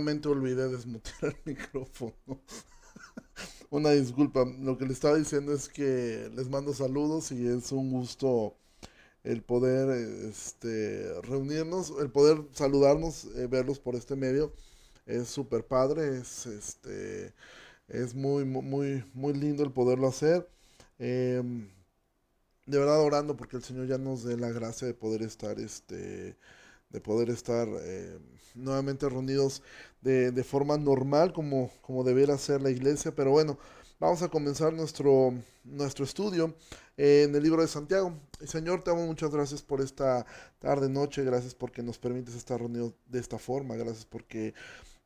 nuevamente olvidé desmutear el micrófono. Una disculpa, lo que le estaba diciendo es que les mando saludos y es un gusto el poder este, reunirnos, el poder saludarnos, eh, verlos por este medio. Es súper padre, es, este, es muy, muy, muy lindo el poderlo hacer. Em, de verdad orando porque el Señor ya nos dé la gracia de poder estar, este, de poder estar eh, nuevamente reunidos de, de, forma normal como, como debiera ser la iglesia. Pero bueno, vamos a comenzar nuestro, nuestro estudio en el libro de Santiago. Señor, te amo muchas gracias por esta tarde, noche, gracias porque nos permites estar reunidos de esta forma, gracias porque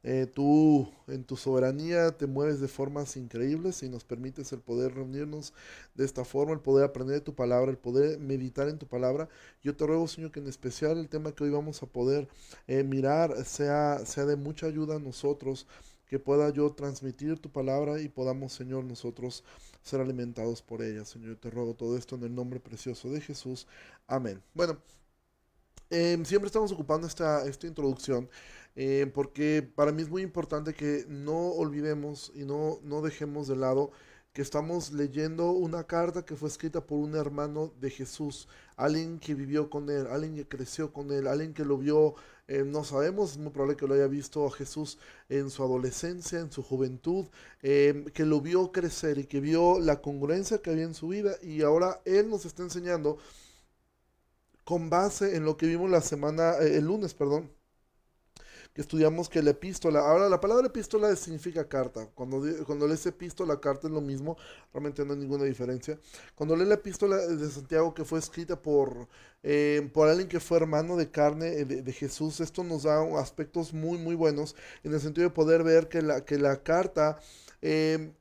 eh, tú en tu soberanía te mueves de formas increíbles y nos permites el poder reunirnos de esta forma, el poder aprender de tu palabra, el poder meditar en tu palabra. Yo te ruego, Señor, que en especial el tema que hoy vamos a poder eh, mirar sea, sea de mucha ayuda a nosotros, que pueda yo transmitir tu palabra y podamos, Señor, nosotros ser alimentados por ella. Señor, yo te ruego todo esto en el nombre precioso de Jesús. Amén. Bueno, em, siempre estamos ocupando esta, esta introducción. Eh, porque para mí es muy importante que no olvidemos y no, no dejemos de lado que estamos leyendo una carta que fue escrita por un hermano de Jesús, alguien que vivió con él, alguien que creció con él, alguien que lo vio, eh, no sabemos, es muy probable que lo haya visto a Jesús en su adolescencia, en su juventud, que lo vio crecer y que vio la congruencia que había en su vida y ahora él nos está enseñando con base en lo que vimos la semana, el lunes, perdón, que estudiamos que la epístola, ahora la palabra epístola significa carta, cuando, cuando lees epístola, carta es lo mismo, realmente no hay ninguna diferencia. Cuando lees la epístola de Santiago que fue escrita por, eh, por alguien que fue hermano de carne eh, de, Jesús, esto nos da aspectos muy, muy buenos en el sentido de poder ver que la, que la carta... Eh,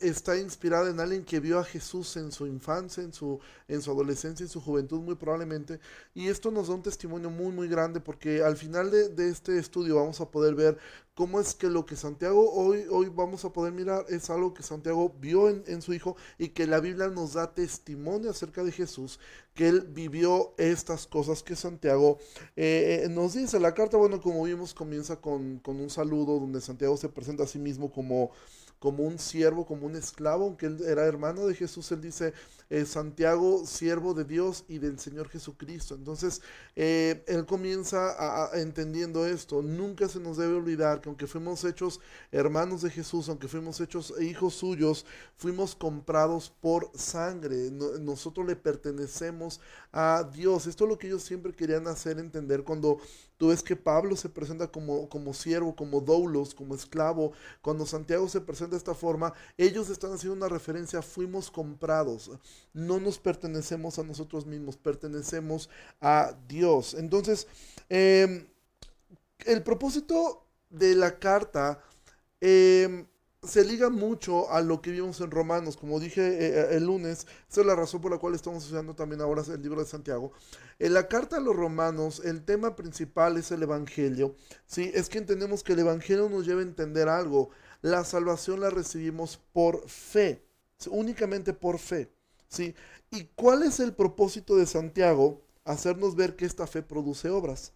está inspirada en alguien que vio a Jesús en su infancia, en su, en su adolescencia, en su juventud muy probablemente. Y esto nos da un testimonio muy, muy grande porque al final de, este estudio vamos a poder ver cómo es que lo que Santiago hoy, hoy vamos a poder mirar es algo que Santiago vio en, su hijo y que la Biblia nos da testimonio acerca de Jesús, que él vivió estas cosas que Santiago eh, eh, nos dice. La carta, bueno, como vimos, comienza con, con un saludo donde Santiago se presenta a sí mismo como como un siervo, como un esclavo, aunque él era hermano de Jesús, él dice, eh, Santiago, siervo de Dios y del Señor Jesucristo. Entonces, eh, él comienza a, entendiendo esto. Nunca se nos debe olvidar que aunque fuimos hechos hermanos de Jesús, aunque fuimos hechos hijos suyos, fuimos comprados por sangre. nosotros le pertenecemos a Dios. Esto es lo que ellos siempre querían hacer entender cuando tú ves que Pablo se presenta como, como siervo, como doulos, como esclavo. Cuando Santiago se presenta de esta forma, ellos están haciendo una referencia, fuimos comprados, no nos pertenecemos a nosotros mismos, pertenecemos a Dios. Entonces, em, el propósito de la carta em, se liga mucho a lo que vimos en Romanos, como dije eh, eh, el lunes, esa es la razón por la cual estamos estudiando también ahora el libro de Santiago. En la carta a los Romanos, el tema principal es el Evangelio, ¿sí? Es que entendemos que el Evangelio nos lleva a entender algo, la salvación la recibimos por fe, únicamente por fe. ¿sí? ¿Y cuál es el propósito de Santiago? Hacernos ver que esta fe produce obras.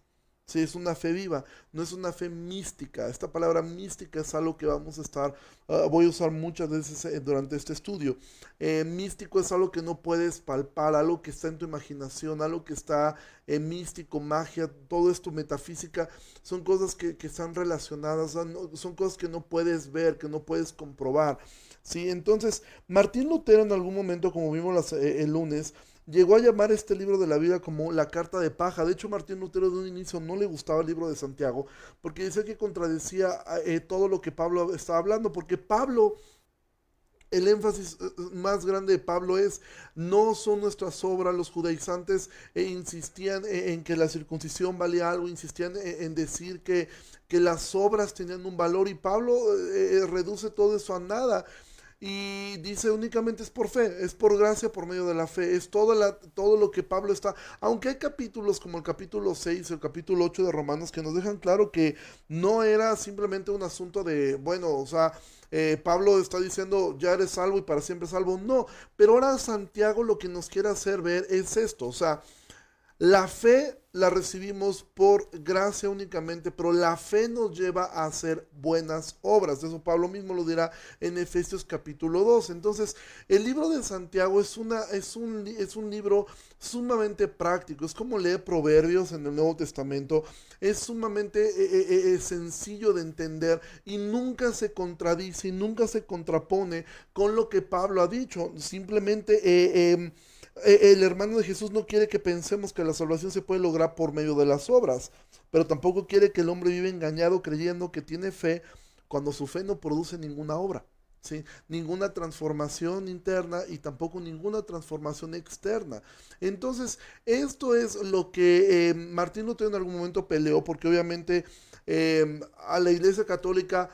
Sí, es una fe viva, no es una fe mística. Esta palabra mística es algo que vamos a estar, ah, voy a usar muchas veces eh, durante este estudio. Eh, místico es algo que no puedes palpar, algo que está en tu imaginación, algo que está eh, místico, magia, todo esto metafísica, son cosas que, están relacionadas, son cosas que no puedes ver, que no puedes comprobar. ¿sí? Entonces, Martín Lutero en algún momento, como vimos el lunes, llegó a llamar este libro de la vida como la carta de paja. De hecho, Martín Lutero de un inicio no le gustaba el libro de Santiago porque decía que contradecía eh, todo lo que Pablo estaba hablando, porque Pablo... El énfasis eh, más grande de Pablo es, no son nuestras obras, los judaizantes eh, insistían en, que la circuncisión valía algo, insistían en, decir que, que, las obras tenían un valor y Pablo reduce todo eso a nada y dice únicamente es por fe, es por gracia por medio de la fe, es todo, lo que Pablo está, aunque hay capítulos como el capítulo 6, el capítulo 8 de Romanos que nos dejan claro que no era simplemente un asunto de, bueno, o sea, eh, Pablo está diciendo ya eres salvo y para siempre salvo, no, pero ahora Santiago lo que nos quiere hacer ver es esto, o sea, La fe la recibimos por gracia únicamente, pero la fe nos lleva a hacer buenas obras. Eso Pablo mismo lo dirá en Efesios capítulo 2. Entonces, el libro de Santiago es, una, es, un, es un libro sumamente práctico. Es como leer proverbios en el Nuevo Testamento. Es sumamente eh, eh, eh, sencillo de entender y nunca se contradice y nunca se contrapone con lo que Pablo ha dicho. Simplemente... Em, el hermano de Jesús no quiere que pensemos que la salvación se puede lograr por medio de las obras, pero tampoco quiere que el hombre viva engañado creyendo que tiene fe cuando su fe no produce ninguna obra. ¿Sí? ninguna transformación interna y tampoco ninguna transformación externa. Entonces, esto es lo que eh, Martín Lutero en algún momento peleó, porque obviamente eh, a la Iglesia Católica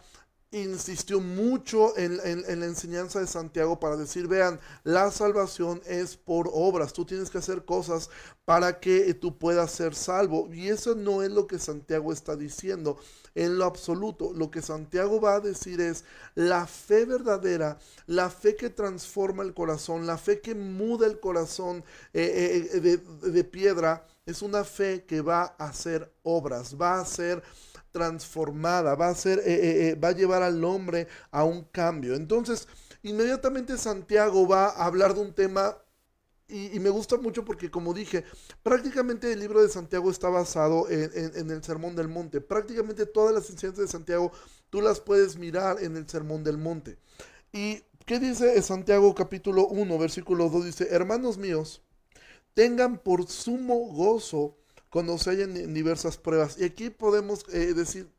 insistió mucho en, la enseñanza de Santiago para decir, vean, la salvación es por obras, tú tienes que hacer cosas para que tú puedas ser salvo. Y eso no es lo que Santiago está diciendo en lo absoluto. Lo que Santiago va a decir es la fe verdadera, la fe que transforma el corazón, la fe que muda el corazón eh, eh, de, de piedra, es una fe que va a hacer obras, va a ser transformada, va a ser, eh, eh, eh, va a llevar al hombre a un cambio. Entonces, inmediatamente Santiago va a hablar de un tema y, me gusta mucho porque, como dije, prácticamente el libro de Santiago está basado en, el Sermón del Monte. Prácticamente todas las enseñanzas de Santiago tú las puedes mirar en el Sermón del Monte. ¿Y qué dice Santiago capítulo 1, versículo 2? Dice, hermanos míos, tengan por sumo gozo cuando se en diversas pruebas. Y aquí podemos eh, decir,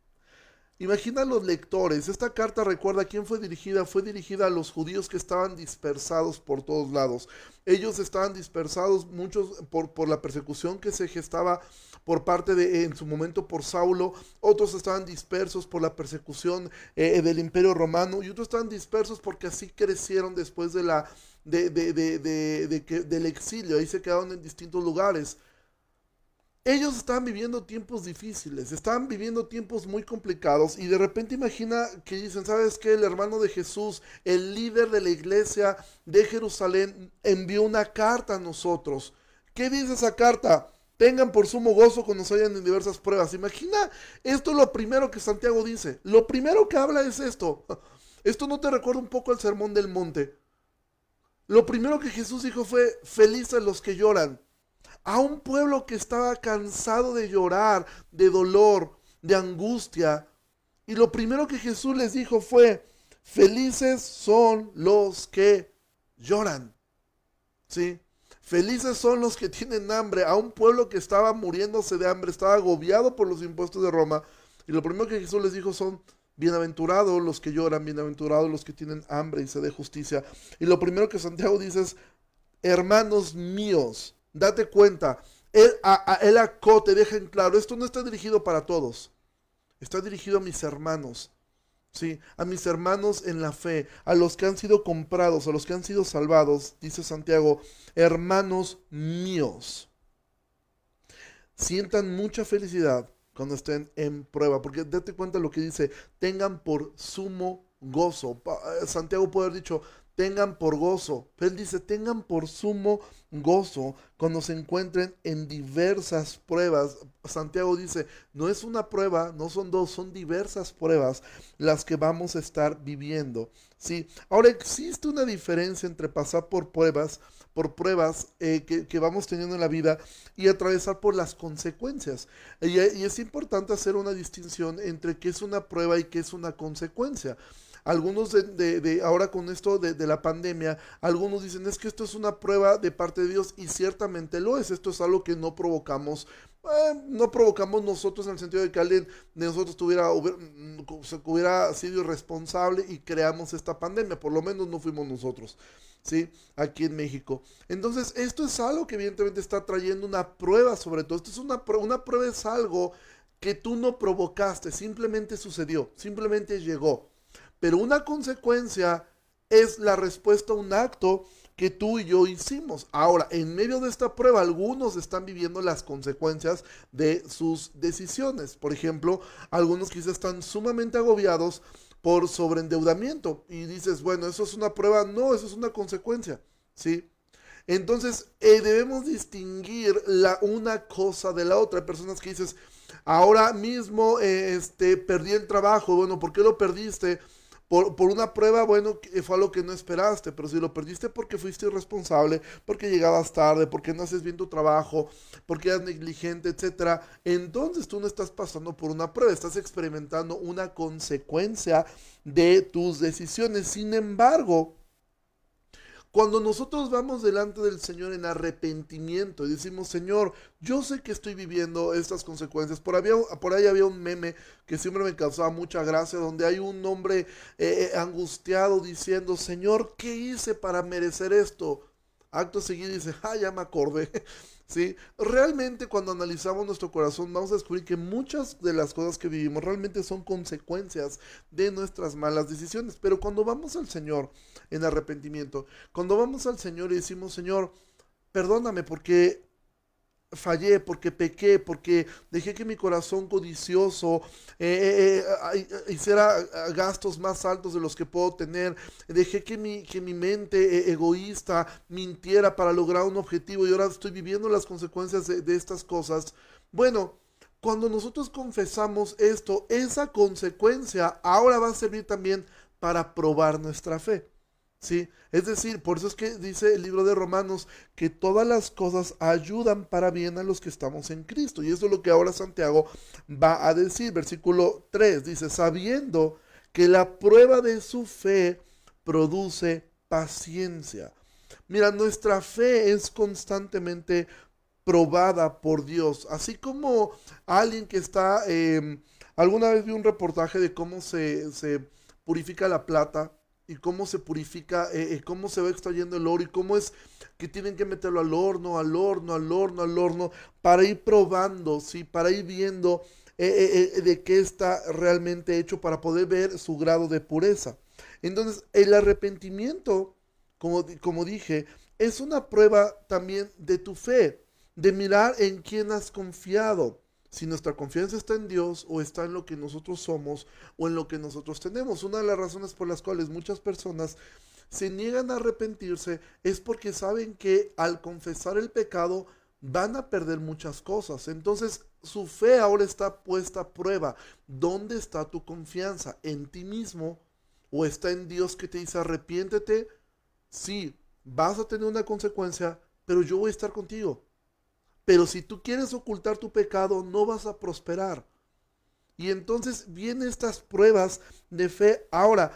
imagina los lectores, esta carta recuerda a quién fue dirigida, fue dirigida a los judíos que estaban dispersados por todos lados. Ellos estaban dispersados, muchos por, por la persecución que se gestaba por parte de, en su momento por Saulo, otros estaban dispersos por la persecución eh, del imperio romano y otros estaban dispersos porque así crecieron después de la, de, de, de, del exilio, ahí se quedaron en distintos lugares. Ellos estaban viviendo tiempos difíciles, estaban viviendo tiempos muy complicados y de repente imagina que dicen, ¿sabes qué? El hermano de Jesús, el líder de la iglesia de Jerusalén, envió una carta a nosotros. ¿Qué dice esa carta? Tengan por sumo gozo cuando se hayan en diversas pruebas. Imagina, esto es lo primero que Santiago dice. Lo primero que habla es esto. Esto no te recuerda un poco al sermón del monte. Lo primero que Jesús dijo fue, felices los que lloran a un pueblo que estaba cansado de llorar, de dolor, de angustia. Y lo primero que Jesús les dijo fue, felices son los que lloran. ¿Sí? Felices son los que tienen hambre, a un pueblo que estaba muriéndose de hambre, estaba agobiado por los impuestos de Roma. Y lo primero que Jesús les dijo son, bienaventurados los que lloran, bienaventurados los que tienen hambre y sed de justicia. Y lo primero que Santiago dice es, hermanos míos, Date cuenta, él, a, él te deja en claro, esto no está dirigido para todos, está dirigido a mis hermanos, ¿sí? A mis hermanos en la fe, a los que han sido comprados, a los que han sido salvados, dice Santiago, hermanos míos. Sientan mucha felicidad cuando estén en prueba, porque date cuenta lo que dice, tengan por sumo gozo. Eh, Santiago puede haber dicho, tengan por gozo. Él dice, tengan por sumo gozo cuando se encuentren en diversas pruebas. Santiago dice, no es una prueba, no son dos, son diversas pruebas las que vamos a estar viviendo. ¿sí? Ahora existe una diferencia entre pasar por pruebas, por pruebas eh, que, vamos teniendo en la vida y atravesar por las consecuencias. Y, y es importante hacer una distinción entre qué es una prueba y qué es una consecuencia. Algunos de, ahora con esto de, la pandemia, algunos dicen es que esto es una prueba de parte de Dios y ciertamente lo es. Esto es algo que no provocamos, eh, no provocamos nosotros en el sentido de que alguien de nosotros tuviera, hubiera, mm, hubiera sido irresponsable y creamos esta pandemia. Por lo menos no fuimos nosotros. ¿sí? Aquí en México. Entonces, esto es algo que evidentemente está trayendo una prueba sobre todo. Esto es una, una prueba, es algo que tú no provocaste, simplemente sucedió, simplemente llegó. Pero una consecuencia es la respuesta a un acto que tú y yo hicimos. Ahora, en medio de esta prueba, algunos están viviendo las consecuencias de sus decisiones. Por ejemplo, algunos quizás están sumamente agobiados por sobreendeudamiento y dices, bueno, eso es una prueba. No, eso es una consecuencia, ¿sí? Entonces debemos distinguir la, una cosa de la otra. Hay personas que dices, ahora mismo este, perdí el trabajo. Bueno, ¿por qué lo perdiste? Por, una prueba, bueno, fue algo que no esperaste, pero si lo perdiste porque fuiste irresponsable, porque llegabas tarde, porque no haces bien tu trabajo, porque eras negligente, etcétera, entonces tú no estás pasando por una prueba, estás experimentando una consecuencia de tus decisiones. Sin embargo, cuando nosotros vamos delante del Señor en arrepentimiento y decimos, Señor, yo sé que estoy viviendo estas consecuencias. Por, ahí había un meme que siempre me causaba mucha gracia, donde hay un hombre eh, eh, angustiado diciendo, Señor, ¿qué hice para merecer esto? Acto seguido dice, ah, ya me acordé. ¿Sí? Realmente cuando analizamos nuestro corazón vamos a descubrir que muchas de las cosas que vivimos realmente son consecuencias de nuestras malas decisiones. Pero cuando vamos al Señor en arrepentimiento, cuando vamos al Señor y decimos, Señor, perdóname porque fallé, porque pequé, porque dejé que mi corazón codicioso eh, eh, eh, hiciera gastos más altos de los que puedo tener, dejé que mi, que mi mente egoísta mintiera para lograr un objetivo y ahora estoy viviendo las consecuencias de estas cosas. Bueno, cuando nosotros confesamos esto, esa consecuencia ahora va a servir también para probar nuestra fe. ¿Sí? Es decir, por eso es que dice el libro de Romanos que todas las cosas ayudan para bien a los que estamos en Cristo. Y eso es lo que ahora Santiago va a decir. Versículo 3 dice, sabiendo que la prueba de su fe produce paciencia. Mira, nuestra fe es constantemente probada por Dios. Así como alguien que está, em, alguna vez vi un reportaje de cómo se, se purifica la plata y cómo se purifica, eh, eh, cómo se va extrayendo el oro y cómo es que tienen que meterlo al horno, al horno, al horno, al horno, para ir probando, ¿sí? Para ir viendo eh, de qué está realmente hecho para poder ver su grado de pureza. Entonces, el arrepentimiento, como, como dije, es una prueba también de tu fe, de mirar en quién has confiado si nuestra confianza está en Dios o está en lo que nosotros somos o en lo que nosotros tenemos. Una de las razones por las cuales muchas personas se niegan a arrepentirse es porque saben que al confesar el pecado van a perder muchas cosas. Entonces su fe ahora está puesta a prueba. ¿Dónde está tu confianza? ¿En ti mismo? ¿O está en Dios que te dice arrepiéntete? Sí, vas a tener una consecuencia, pero yo voy a estar contigo. Pero si tú quieres ocultar tu pecado, no vas a prosperar. Y entonces vienen estas pruebas de fe. Ahora,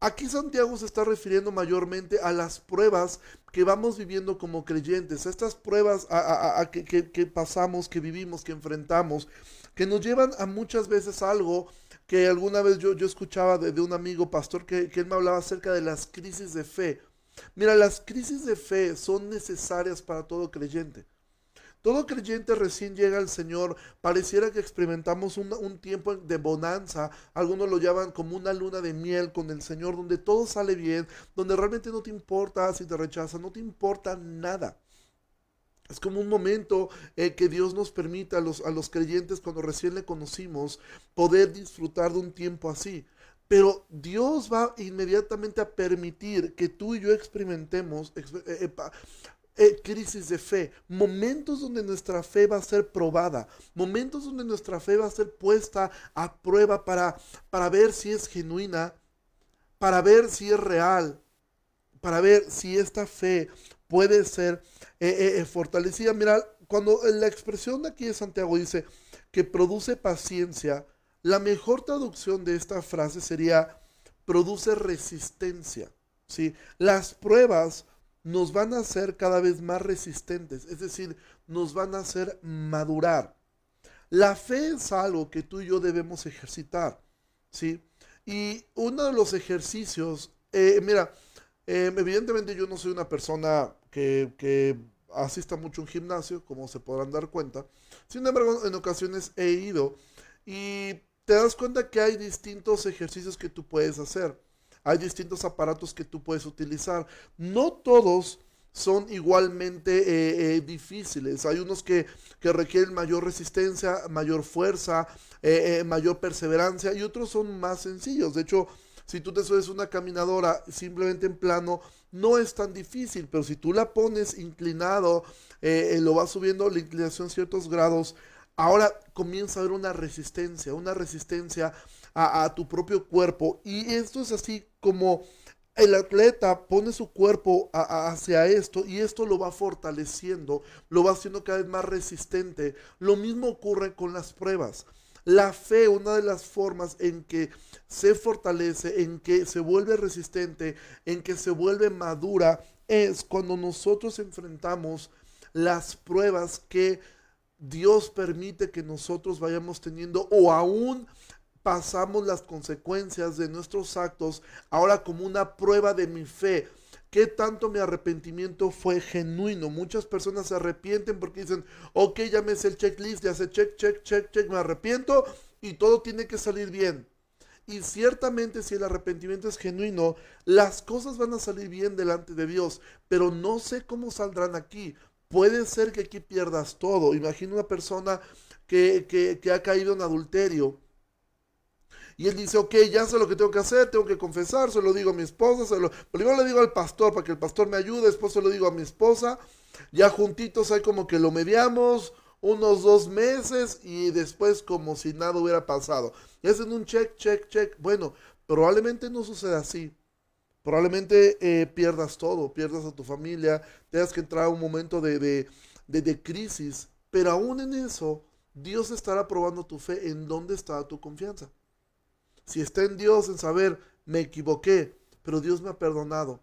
aquí Santiago se está refiriendo mayormente a las pruebas que vamos viviendo como creyentes, a estas pruebas que, pasamos, que vivimos, que enfrentamos, que nos llevan a muchas veces algo que alguna vez yo, escuchaba de, de, un amigo pastor que, que él me hablaba acerca de las crisis de fe. Mira, las crisis de fe son necesarias para todo creyente. Todo creyente recién llega al Señor, pareciera que experimentamos un, tiempo de bonanza, algunos lo llaman como una luna de miel con el Señor, donde todo sale bien, donde realmente no te importa si te rechazan, no te importa nada. Es como un momento eh, que Dios nos permite a los, a los creyentes cuando recién le conocimos poder disfrutar de un tiempo así. Pero Dios va inmediatamente a permitir que tú y yo experimentemos eh, eh, crisis de fe, momentos donde nuestra fe va a ser probada, momentos donde nuestra fe va a ser puesta a prueba para, para ver si es genuina, para ver si es real, para ver si esta fe puede ser eh, eh, fortalecida. Mira, cuando la expresión de aquí de Santiago dice que produce paciencia, la mejor traducción de esta frase sería produce resistencia. ¿sí? Las pruebas nos van a hacer cada vez más resistentes, es decir, nos van a hacer madurar. La fe es algo que tú y yo debemos ejercitar, ¿sí? Y uno de los ejercicios, eh, mira, eh, evidentemente yo no soy una persona que, que asista mucho a un gimnasio, como se podrán dar cuenta. Sin embargo, en ocasiones he ido y te das cuenta que hay distintos ejercicios que tú puedes hacer. Hay distintos aparatos que tú puedes utilizar. No todos son igualmente eh, eh, difíciles. Hay unos que, requieren mayor resistencia, mayor fuerza, eh, mayor perseverancia y otros son más sencillos. De hecho, Si tú te subes una caminadora simplemente en plano, no es tan difícil, pero si tú la pones inclinado, lo vas subiendo la inclinación ciertos grados, ahora comienza a haber una resistencia, una resistencia a, tu propio cuerpo. Y esto es así como el atleta pone su cuerpo hacia esto y esto lo va fortaleciendo, lo va haciendo cada vez más resistente. Lo mismo ocurre con las pruebas. La fe, una de las formas en que se fortalece, en que se vuelve resistente, en que se vuelve madura, es cuando nosotros enfrentamos las pruebas que Dios permite que nosotros vayamos teniendo o aún pasamos las consecuencias de nuestros actos ahora como una prueba de mi fe. ¿Qué tanto mi arrepentimiento fue genuino? Muchas personas se arrepienten porque dicen, ok, ya me el checklist, ya sé check, check, check, check, me arrepiento y todo tiene que salir bien. Y ciertamente si el arrepentimiento es genuino, las cosas van a salir bien delante de Dios, pero no sé cómo saldrán aquí. Puede ser que aquí pierdas todo. Imagina una persona que, que ha caído en adulterio y él dice, ok, ya sé lo que tengo que hacer, tengo que confesar, se lo digo a mi esposa, se lo... primero le digo al pastor para que el pastor me ayude, después se lo digo a mi esposa, ya juntitos hay como que lo mediamos unos dos meses y después como si nada hubiera pasado. Y hacen un check, check, check. Bueno, probablemente no suceda así. Probablemente eh, pierdas todo, pierdas a tu familia, tengas que entrar a un momento de, de, de crisis, pero aún en eso, Dios estará probando tu fe en dónde está tu confianza. Si está en Dios, en saber, me equivoqué, pero Dios me ha perdonado.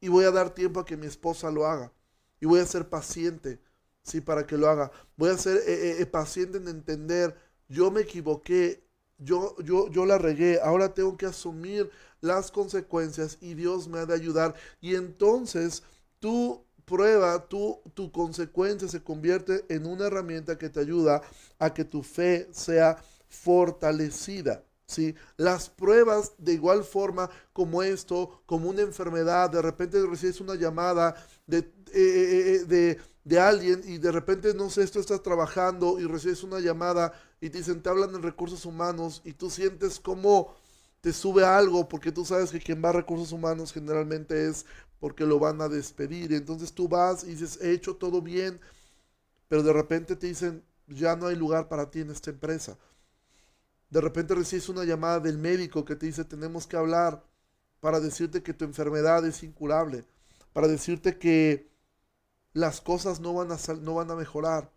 Y voy a dar tiempo a que mi esposa lo haga. Y voy a ser paciente, sí, para que lo haga. Voy a ser eh, eh, eh, paciente en entender, yo me equivoqué, yo, yo, yo la regué, ahora tengo que asumir las consecuencias y Dios me ha de ayudar. Y entonces tu prueba, tu consecuencia se convierte en una herramienta que te ayuda a que tu fe sea fortalecida. ¿Sí? Las pruebas de igual forma como esto, como una enfermedad, de repente recibes una llamada de, eh, eh, eh, de, de, alguien y de repente, no sé, esto estás trabajando y recibes una llamada y te dicen, te hablan en recursos humanos y tú sientes como te sube algo porque tú sabes que quien va a recursos humanos generalmente es porque lo van a despedir. Entonces tú vas y dices, he hecho todo bien, pero de repente te dicen, ya no hay lugar para ti en esta empresa. De repente recibes una llamada del médico que te dice tenemos que hablar para decirte que tu enfermedad es incurable, para decirte que las cosas no van a, no van a mejorar.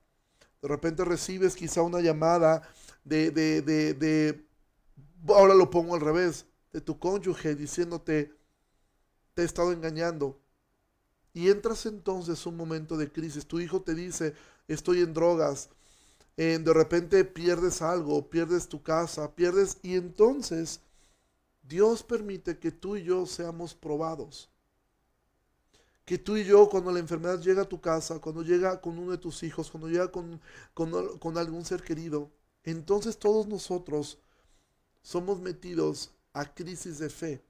De repente recibes quizá una llamada de, de, de, de, ahora lo pongo al revés, de tu cónyuge diciéndote, te he estado engañando. Y entras entonces un momento de crisis. Tu hijo te dice, estoy en drogas, de repente pierdes algo, pierdes tu casa, pierdes y entonces Dios permite que tú y yo seamos probados. Que tú y yo, cuando la enfermedad llega a tu casa, cuando llega con uno de tus hijos, cuando llega con, con, con algún ser querido, entonces todos nosotros somos metidos a crisis de fe.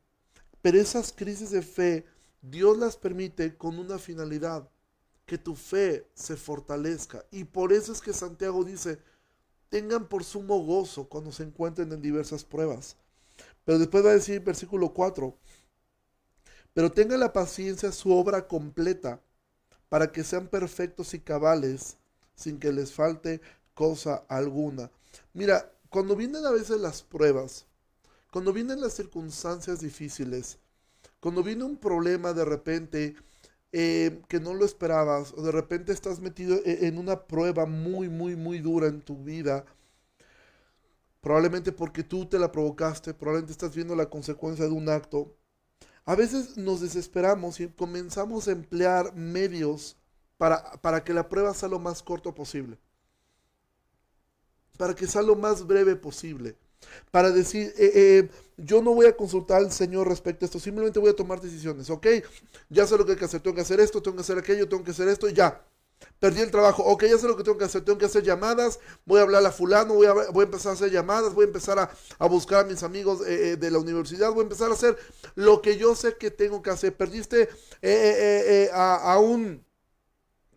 Pero esas crisis de fe, Dios las permite con una finalidad que tu fe se fortalezca. Y por eso es que Santiago dice, tengan por sumo gozo cuando se encuentren en diversas pruebas. Pero después va a decir versículo 4, pero tengan la paciencia su obra completa, para que sean perfectos y cabales, sin que les falte cosa alguna. Mira, cuando vienen a veces las pruebas, cuando vienen las circunstancias difíciles, cuando viene un problema de repente, eh, que no lo esperabas, o de repente estás metido e, en una prueba muy, muy, muy dura en tu vida, probablemente porque tú te la provocaste, probablemente estás viendo la consecuencia de un acto. A veces nos desesperamos y comenzamos a emplear medios para, para que la prueba sea lo más corto posible, para que sea lo más breve posible para decir, eh, eh, yo no voy a consultar al Señor respecto a esto, simplemente voy a tomar decisiones, ¿ok? Ya sé lo que hay que hacer, tengo que hacer esto, tengo que hacer aquello, tengo que hacer esto y ya. Perdí el trabajo, ok, ya sé lo que tengo que hacer, tengo que hacer llamadas, voy a hablar a fulano, voy a, voy a empezar a hacer llamadas, voy a empezar a, buscar a mis amigos eh, de la universidad, voy a empezar a hacer lo que yo sé que tengo que hacer. Perdiste a, a un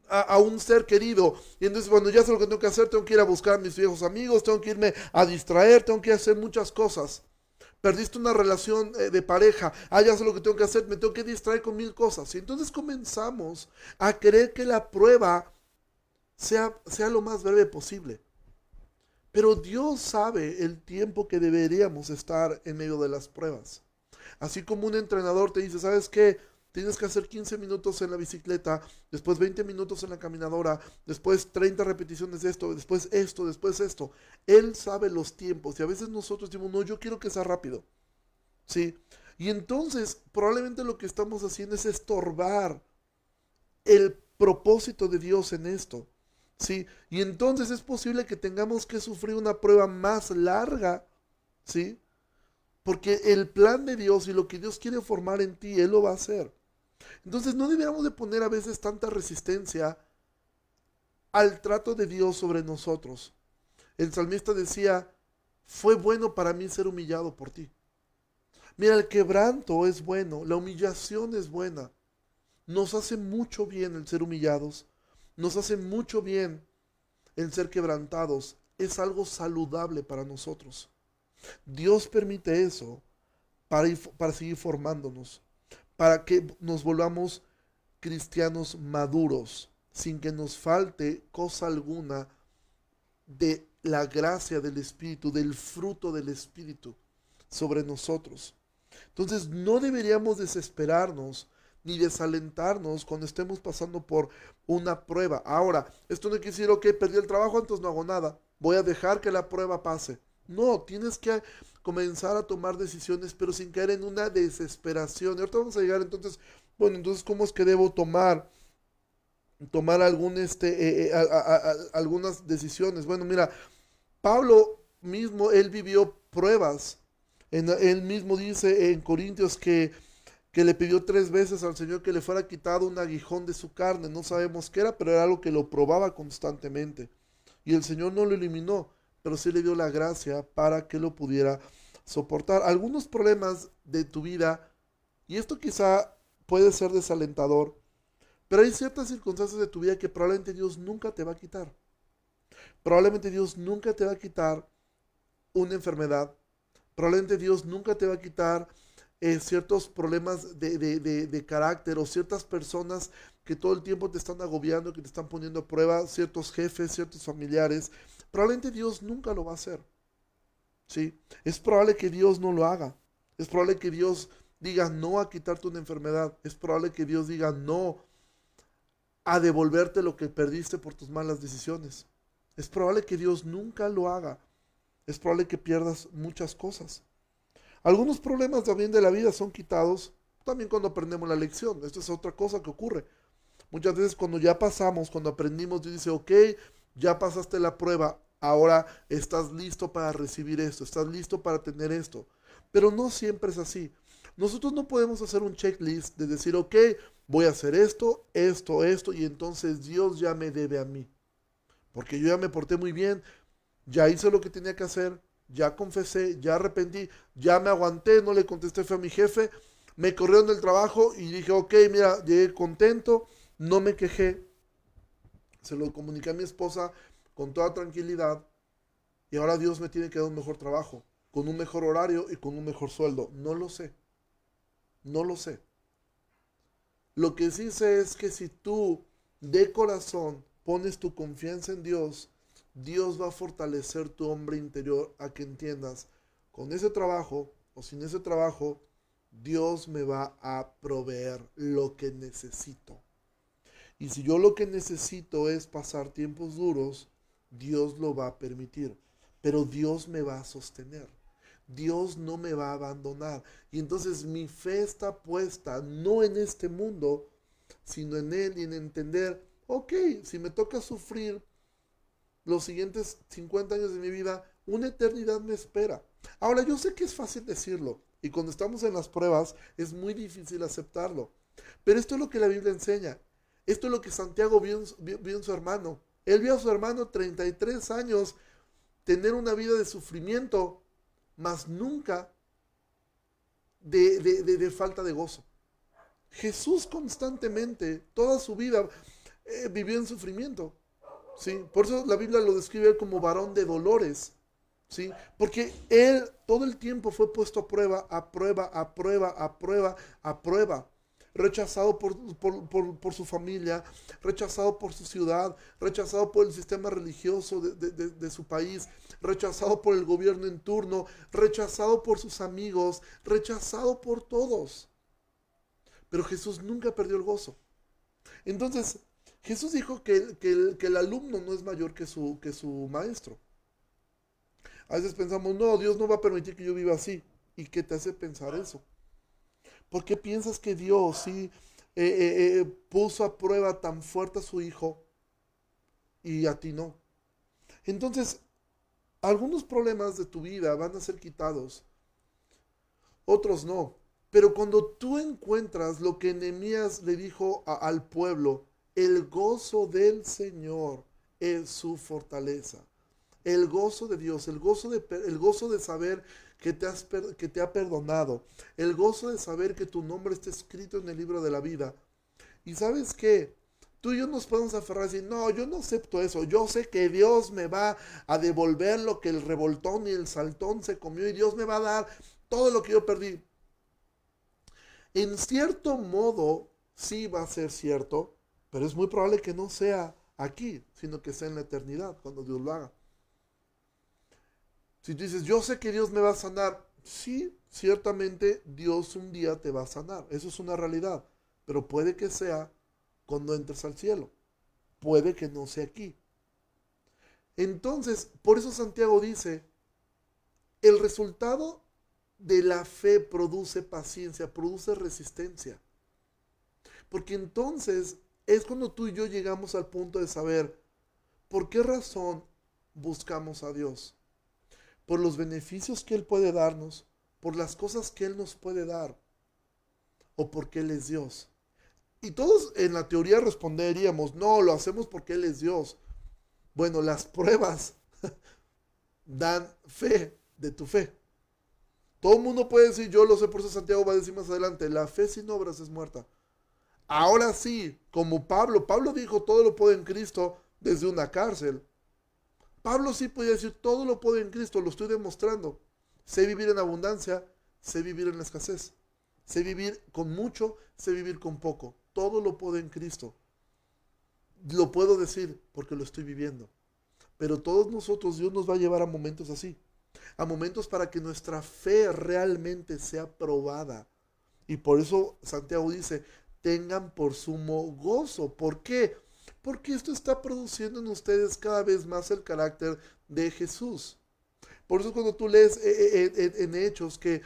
a, un ser querido. Y entonces cuando ya sé lo que tengo que hacer, tengo que ir a buscar a mis viejos amigos, tengo que irme a distraer, tengo que hacer muchas cosas. perdiste una relación eh, de pareja, ah, ya sé lo que tengo que hacer, me tengo que distraer con mil cosas. Y entonces comenzamos a creer que la prueba sea, sea lo más breve posible. Pero Dios sabe el tiempo que deberíamos estar en medio de las pruebas. Así como un entrenador te dice, ¿sabes qué? Tienes que hacer 15 minutos en la bicicleta, después 20 minutos en la caminadora, después 30 repeticiones de esto, después esto, después esto. Él sabe los tiempos y a veces nosotros decimos, no, yo quiero que sea rápido. ¿Sí? Y entonces probablemente lo que estamos haciendo es estorbar el propósito de Dios en esto. ¿Sí? Y entonces es posible que tengamos que sufrir una prueba más larga. ¿Sí? Porque el plan de Dios y lo que Dios quiere formar en ti, Él lo va a hacer. Entonces no deberíamos de poner a veces tanta resistencia al trato de Dios sobre nosotros. El salmista decía, fue bueno para mí ser humillado por ti. Mira, el quebranto es bueno, la humillación es buena. Nos hace mucho bien el ser humillados, nos hace mucho bien el ser quebrantados. Es algo saludable para nosotros. Dios permite eso para, para seguir formándonos para que nos volvamos cristianos maduros, sin que nos falte cosa alguna de la gracia del Espíritu, del fruto del Espíritu sobre nosotros. Entonces no deberíamos desesperarnos ni desalentarnos cuando estemos pasando por una prueba. Ahora, esto no quiere decir, ok, perdí el trabajo, entonces no hago nada. Voy a dejar que la prueba pase. No, tienes que comenzar a tomar decisiones, pero sin caer en una desesperación. Y ahorita vamos a llegar entonces, bueno, entonces, ¿cómo es que debo tomar? tomar algún este, eh, eh, algunas decisiones. Bueno, mira, Pablo mismo, él vivió pruebas. Él mismo dice en Corintios que, que le pidió tres veces al Señor que le fuera quitado un aguijón de su carne. No sabemos qué era, pero era algo que lo probaba constantemente. Y el Señor no lo eliminó pero sí le dio la gracia para que lo pudiera soportar. Algunos problemas de tu vida, y esto quizá puede ser desalentador, pero hay ciertas circunstancias de tu vida que probablemente Dios nunca te va a quitar. Probablemente Dios nunca te va a quitar una enfermedad. Probablemente Dios nunca te va a quitar eh, ciertos problemas de, de, carácter o ciertas personas que todo el tiempo te están agobiando, que te están poniendo a prueba, ciertos jefes, ciertos familiares, Probablemente Dios nunca lo va a hacer. ¿Sí? Es probable que Dios no lo haga. Es probable que Dios diga no a quitarte una enfermedad. Es probable que Dios diga no a devolverte lo que perdiste por tus malas decisiones. Es probable que Dios nunca lo haga. Es probable que pierdas muchas cosas. Algunos problemas también de la vida son quitados también cuando aprendemos la lección. Esto es otra cosa que ocurre. Muchas veces cuando ya pasamos, cuando aprendimos, Dios dice, ok, ya pasaste la prueba, ahora estás listo para recibir esto, estás listo para tener esto. Pero no siempre es así. Nosotros no podemos hacer un checklist de decir, ok, voy a hacer esto, esto, esto, y entonces Dios ya me debe a mí. Porque yo ya me porté muy bien, ya hice lo que tenía que hacer, ya confesé, ya arrepentí, ya me aguanté, no le contesté fue a mi jefe, me corrieron del trabajo y dije, ok, mira, llegué contento, no me quejé, se lo comuniqué a mi esposa con toda tranquilidad y ahora Dios me tiene que dar un mejor trabajo, con un mejor horario y con un mejor sueldo. No lo sé. No lo sé. Lo que sí sé es que si tú de corazón pones tu confianza en Dios, Dios va a fortalecer tu hombre interior a que entiendas, con ese trabajo o sin ese trabajo, Dios me va a proveer lo que necesito. Y si yo lo que necesito es pasar tiempos duros, Dios lo va a permitir. Pero Dios me va a sostener. Dios no me va a abandonar. Y entonces mi fe está puesta no en este mundo, sino en Él y en entender, ok, si me toca sufrir los siguientes 50 años de mi vida, una eternidad me espera. Ahora, yo sé que es fácil decirlo y cuando estamos en las pruebas es muy difícil aceptarlo. Pero esto es lo que la Biblia enseña. Esto es lo que Santiago vio en, su hermano. Él vio a su hermano 33 años tener una vida de sufrimiento, mas nunca de, falta de gozo. Jesús constantemente, toda su vida, eh, vivió en sufrimiento. ¿sí? Por eso la Biblia lo describe como varón de dolores. ¿Sí? Porque él todo el tiempo fue puesto a prueba, a prueba, a prueba, a prueba, a prueba rechazado por, por, su familia, rechazado por su ciudad, rechazado por el sistema religioso de, de, su país, rechazado por el gobierno en turno, rechazado por sus amigos, rechazado por todos. Pero Jesús nunca perdió el gozo. Entonces, Jesús dijo que, que, el, que el alumno no es mayor que su, que su maestro. A veces pensamos, no, Dios no va a permitir que yo viva así. ¿Y qué te hace pensar eso? ¿Por qué piensas que Dios sí eh, eh, eh, puso a prueba tan fuerte a su hijo y a ti no? Entonces, algunos problemas de tu vida van a ser quitados, otros no. Pero cuando tú encuentras lo que Nehemías le dijo al pueblo, el gozo del Señor es su fortaleza. El gozo de Dios, el gozo de, el gozo de saber que te, has, ha perdonado, el gozo de saber que tu nombre está escrito en el libro de la vida. Y sabes qué, tú y yo nos podemos aferrar y decir, no, yo no acepto eso, yo sé que Dios me va a devolver lo que el revoltón y el saltón se comió y Dios me va a dar todo lo que yo perdí. En cierto modo, sí va a ser cierto, pero es muy probable que no sea aquí, sino que sea en la eternidad, cuando Dios lo haga. Si tú dices, yo sé que Dios me va a sanar, sí, ciertamente Dios un día te va a sanar. Eso es una realidad. Pero puede que sea cuando entres al cielo. Puede que no sea aquí. Entonces, por eso Santiago dice, el resultado de la fe produce paciencia, produce resistencia. Porque entonces es cuando tú y yo llegamos al punto de saber por qué razón buscamos a Dios por los beneficios que Él puede darnos, por las cosas que Él nos puede dar, o porque Él es Dios. Y todos en la teoría responderíamos, no, lo hacemos porque Él es Dios. Bueno, las pruebas dan fe de tu fe. Todo el mundo puede decir, yo lo sé, por eso Santiago va a decir más adelante, la fe sin obras es muerta. Ahora sí, como Pablo, Pablo dijo, todo lo puede en Cristo desde una cárcel. Pablo sí podía decir, todo lo puedo en Cristo, lo estoy demostrando. Sé vivir en abundancia, sé vivir en la escasez. Sé vivir con mucho, sé vivir con poco. Todo lo puedo en Cristo. Lo puedo decir porque lo estoy viviendo. Pero todos nosotros Dios nos va a llevar a momentos así. A momentos para que nuestra fe realmente sea probada. Y por eso Santiago dice, tengan por sumo gozo. ¿Por qué? Porque esto está produciendo en ustedes cada vez más el carácter de Jesús. Por eso cuando tú lees eh, eh, en Hechos que,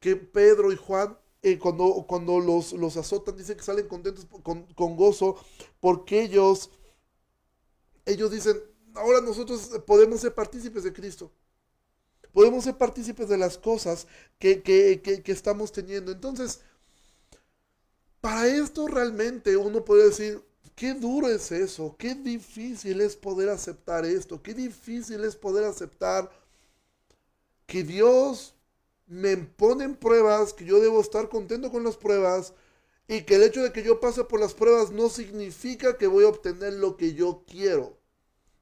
que Pedro y Juan, eh, cuando, cuando los, los azotan, dicen que salen contentos con, con, gozo, porque ellos, ellos dicen, ahora nosotros podemos ser partícipes de Cristo. Podemos ser partícipes de las cosas que, que, que estamos teniendo. Entonces, para esto realmente uno puede decir, Qué duro es eso, qué difícil es poder aceptar esto, qué difícil es poder aceptar que Dios me pone en pruebas, que yo debo estar contento con las pruebas y que el hecho de que yo pase por las pruebas no significa que voy a obtener lo que yo quiero.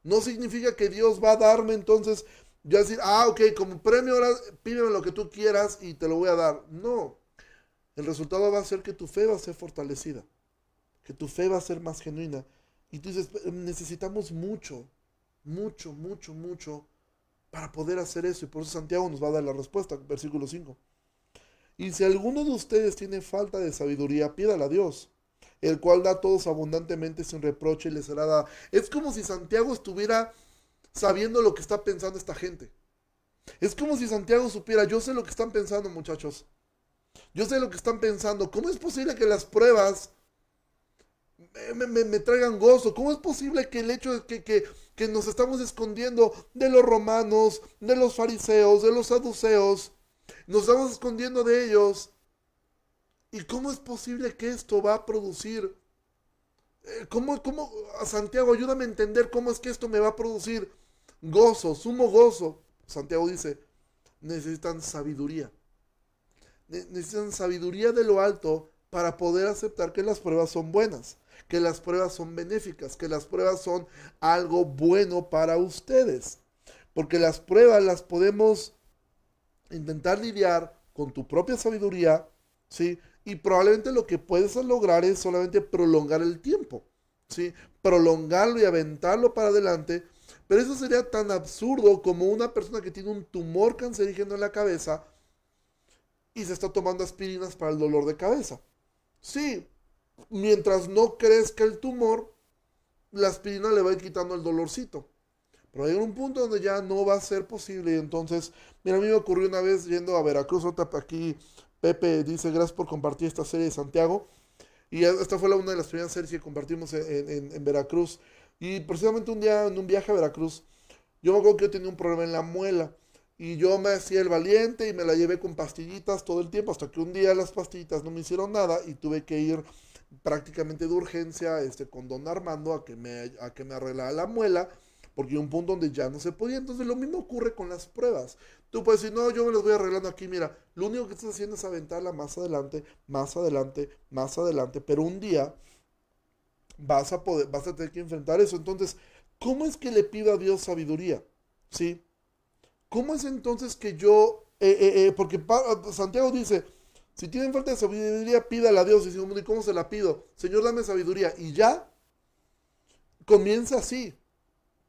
No significa que Dios va a darme entonces, yo decir, ah, ok, como premio ahora pídeme lo que tú quieras y te lo voy a dar. No, el resultado va a ser que tu fe va a ser fortalecida que tu fe va a ser más genuina. Y tú dices, necesitamos mucho, mucho, mucho, mucho para poder hacer eso. Y por eso Santiago nos va a dar la respuesta, versículo 5. Y si alguno de ustedes tiene falta de sabiduría, pídala a Dios, el cual da a todos abundantemente sin reproche y les será dada. Es como si Santiago estuviera sabiendo lo que está pensando esta gente. Es como si Santiago supiera, yo sé lo que están pensando muchachos. Yo sé lo que están pensando. ¿Cómo es posible que las pruebas me, traigan gozo. ¿Cómo es posible que el hecho de que, que, que, nos estamos escondiendo de los romanos, de los fariseos, de los saduceos, nos estamos escondiendo de ellos? ¿Y cómo es posible que esto va a producir? Eh, ¿Cómo, cómo, Santiago, ayúdame a entender cómo es que esto me va a producir gozo, sumo gozo? Santiago dice, necesitan sabiduría. Necesitan sabiduría de lo alto para poder aceptar que las pruebas son buenas que las pruebas son benéficas, que las pruebas son algo bueno para ustedes. Porque las pruebas las podemos intentar lidiar con tu propia sabiduría, ¿sí? Y probablemente lo que puedes lograr es solamente prolongar el tiempo, ¿sí? Prolongarlo y aventarlo para adelante. Pero eso sería tan absurdo como una persona que tiene un tumor cancerígeno en la cabeza y se está tomando aspirinas para el dolor de cabeza. Sí, mientras no crezca el tumor, la aspirina le va a ir quitando el dolorcito. Pero hay un punto donde ya no va a ser posible. Y entonces, mira, a mí me ocurrió una vez yendo a Veracruz. Aquí Pepe dice, gracias por compartir esta serie de Santiago. Y esta fue la, una de las primeras series que compartimos en, Veracruz. Y precisamente un día, en un viaje a Veracruz, yo me acuerdo que yo tenía un problema en la muela. Y yo me hacía el valiente y me la llevé con pastillitas todo el tiempo, hasta que un día las pastillitas no me hicieron nada y tuve que ir prácticamente de urgencia este, con don Armando a que me, a que me arreglara la muela, porque hay un punto donde ya no se podía. Entonces lo mismo ocurre con las pruebas. Tú puedes decir, no, yo me las voy arreglando aquí, mira, lo único que estás haciendo es aventarla más adelante, más adelante, más adelante, pero un día vas a poder, vas a tener que enfrentar eso. Entonces, ¿cómo es que le pido a Dios sabiduría? ¿Sí? ¿Cómo es entonces que yo, eh, eh, eh, porque Santiago dice, si tienen falta de sabiduría, pídala a Dios. Y dice, ¿y cómo se la pido? Señor, dame sabiduría. Y ya comienza así.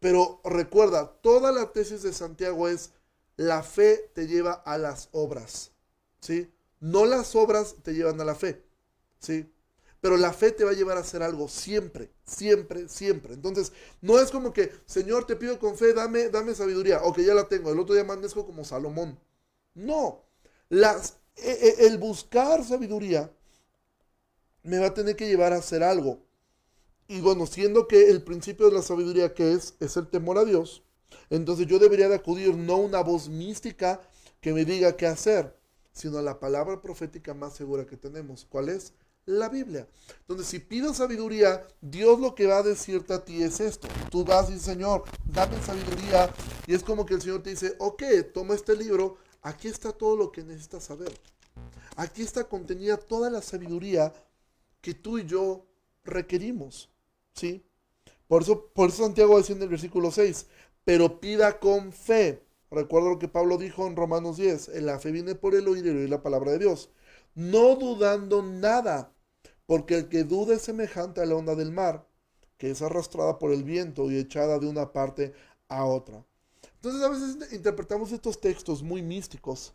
Pero recuerda, toda la tesis de Santiago es, la fe te lleva a las obras. ¿Sí? No las obras te llevan a la fe. ¿Sí? Pero la fe te va a llevar a hacer algo siempre, siempre, siempre. Entonces, no es como que, Señor, te pido con fe, dame, dame sabiduría. Ok, ya la tengo. El otro día amanezco como Salomón. No. Las, el buscar sabiduría me va a tener que llevar a hacer algo. Y bueno, siendo que el principio de la sabiduría que es, es el temor a Dios, entonces yo debería de acudir no a una voz mística que me diga qué hacer, sino a la palabra profética más segura que tenemos. ¿Cuál es? la Biblia. Entonces, si pides sabiduría, Dios lo que va a decirte a ti es esto. Tú vas y Señor, dame sabiduría. Y es como que el Señor te dice, ok, toma este libro, aquí está todo lo que necesitas saber. Aquí está contenida toda la sabiduría que tú y yo requerimos. ¿Sí? Por eso, por eso Santiago decía en el versículo 6, pero pida con fe. Recuerda lo que Pablo dijo en Romanos 10, la fe viene por el oír y oír la palabra de Dios. No dudando nada, porque el que duda es semejante a la onda del mar, que es arrastrada por el viento y echada de una parte a otra. Entonces a veces interpretamos estos textos muy místicos,